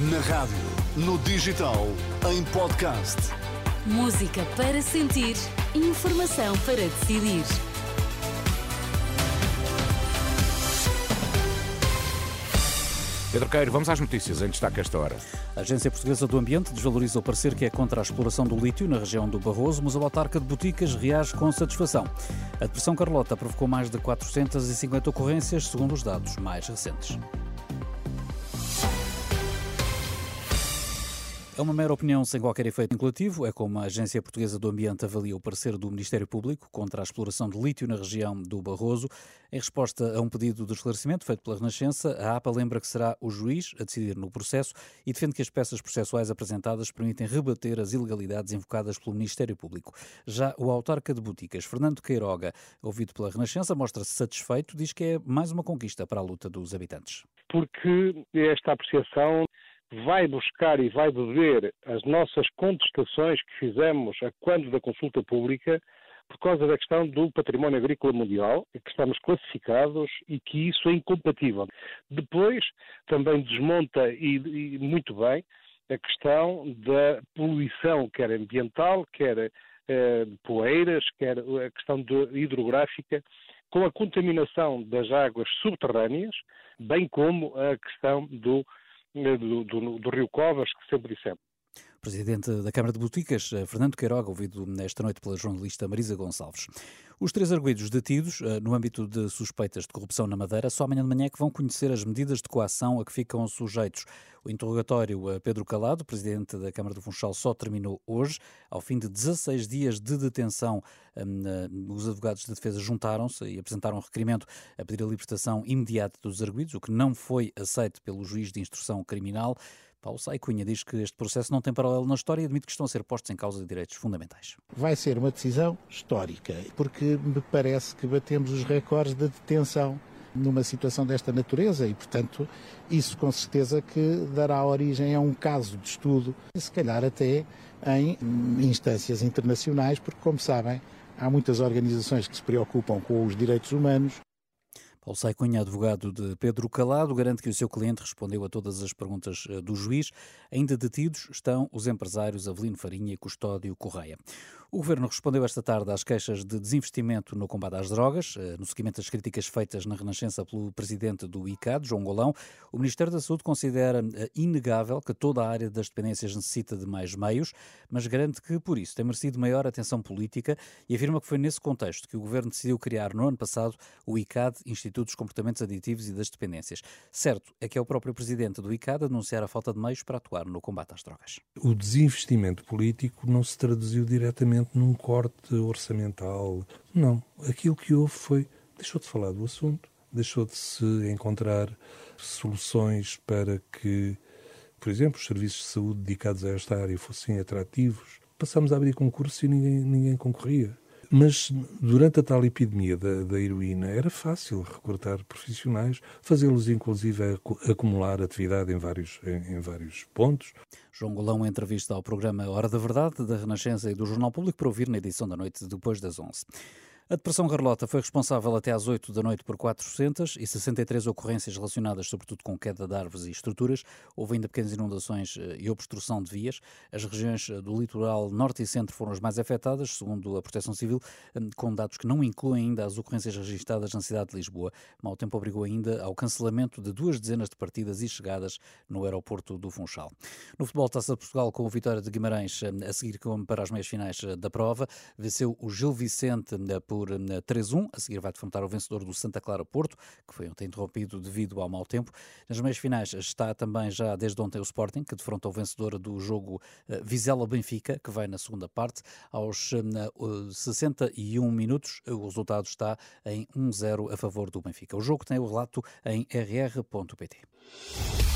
Na rádio, no digital, em podcast. Música para sentir, informação para decidir. Pedro Queiro, vamos às notícias em destaque esta hora. A Agência Portuguesa do Ambiente desvaloriza o parecer que é contra a exploração do lítio na região do Barroso, mas a autarca de Boticas reage com satisfação. A Depressão Carlota provocou mais de 450 ocorrências, segundo os dados mais recentes. É uma mera opinião sem qualquer efeito vinculativo. É como a Agência Portuguesa do Ambiente avalia o parecer do Ministério Público contra a exploração de lítio na região do Barroso. Em resposta a um pedido de esclarecimento feito pela Renascença, a APA lembra que será o juiz a decidir no processo e defende que as peças processuais apresentadas permitem rebater as ilegalidades invocadas pelo Ministério Público. Já o autarca de Boticas, Fernando Queiroga, ouvido pela Renascença, mostra-se satisfeito, diz que é mais uma conquista para a luta dos habitantes. Porque esta apreciação vai buscar e vai beber as nossas contestações que fizemos a quando da consulta pública por causa da questão do património agrícola mundial, que estamos classificados e que isso é incompatível. Depois, também desmonta e, e muito bem a questão da poluição, quer ambiental, quer eh, poeiras, quer a questão de, hidrográfica, com a contaminação das águas subterrâneas, bem como a questão do do, do, do Rio Covas, que sempre dissemos. Presidente da Câmara de Boticas, eh, Fernando Queiroga, ouvido nesta noite pela jornalista Marisa Gonçalves. Os três arguídos detidos, eh, no âmbito de suspeitas de corrupção na Madeira, só amanhã de manhã é que vão conhecer as medidas de coação a que ficam sujeitos. O interrogatório a Pedro Calado, presidente da Câmara do Funchal, só terminou hoje. Ao fim de 16 dias de detenção, hum, os advogados de defesa juntaram-se e apresentaram um requerimento a pedir a libertação imediata dos arguídos, o que não foi aceito pelo juiz de instrução criminal. Paulo Sai Cunha diz que este processo não tem paralelo na história e admite que estão a ser postos em causa de direitos fundamentais. Vai ser uma decisão histórica, porque me parece que batemos os recordes de detenção numa situação desta natureza e, portanto, isso com certeza que dará origem a um caso de estudo, se calhar até em instâncias internacionais, porque, como sabem, há muitas organizações que se preocupam com os direitos humanos Paulo Sai Cunha, advogado de Pedro Calado, garante que o seu cliente respondeu a todas as perguntas eh, do juiz. Ainda detidos estão os empresários Avelino Farinha e Custódio Correia. O Governo respondeu esta tarde às queixas de desinvestimento no combate às drogas, eh, no seguimento das críticas feitas na Renascença pelo presidente do ICAD, João Golão. O Ministério da Saúde considera eh, inegável que toda a área das dependências necessita de mais meios, mas garante que, por isso, tem merecido maior atenção política e afirma que foi nesse contexto que o Governo decidiu criar no ano passado o ICAD, Instituto dos Comportamentos Aditivos e das Dependências. Certo é que é o próprio presidente do ICAD anunciar a falta de meios para atuar no combate às drogas. O desinvestimento político não se traduziu diretamente num corte orçamental. Não. Aquilo que houve foi. deixou de falar do assunto, deixou de se encontrar soluções para que, por exemplo, os serviços de saúde dedicados a esta área fossem atrativos. Passámos a abrir concursos e ninguém, ninguém concorria. Mas durante a tal epidemia da, da heroína era fácil recrutar profissionais, fazê-los inclusive acumular atividade em vários, em, em, vários pontos. João Golão, entrevista ao programa Hora da Verdade, da Renascença e do Jornal Público, para ouvir na edição da noite depois das 11. A Depressão Carlota foi responsável até às 8 da noite por 463 ocorrências relacionadas sobretudo com queda de árvores e estruturas. Houve ainda pequenas inundações eh, e obstrução de vias. As regiões eh, do litoral norte e centro foram as mais afetadas, segundo a Proteção Civil, eh, com dados que não incluem ainda as ocorrências registradas na cidade de Lisboa. Mau tempo obrigou ainda ao cancelamento de duas dezenas de partidas e chegadas no aeroporto do Funchal. No futebol Taça de Portugal, com a vitória de Guimarães a seguir para as meias finais da prova, venceu o Gil Vicente por por 3-1. Eh, a seguir vai defrontar o vencedor do Santa Clara Porto, que foi ontem interrompido devido ao mau tempo. Nas meias finais está também já desde ontem o Sporting, que defronta o vencedor do jogo eh, Vizela-Benfica, que vai na segunda parte. Aos 61 eh, minutos, o resultado está em 1-0 a favor do Benfica. O jogo tem o relato em rr.pt.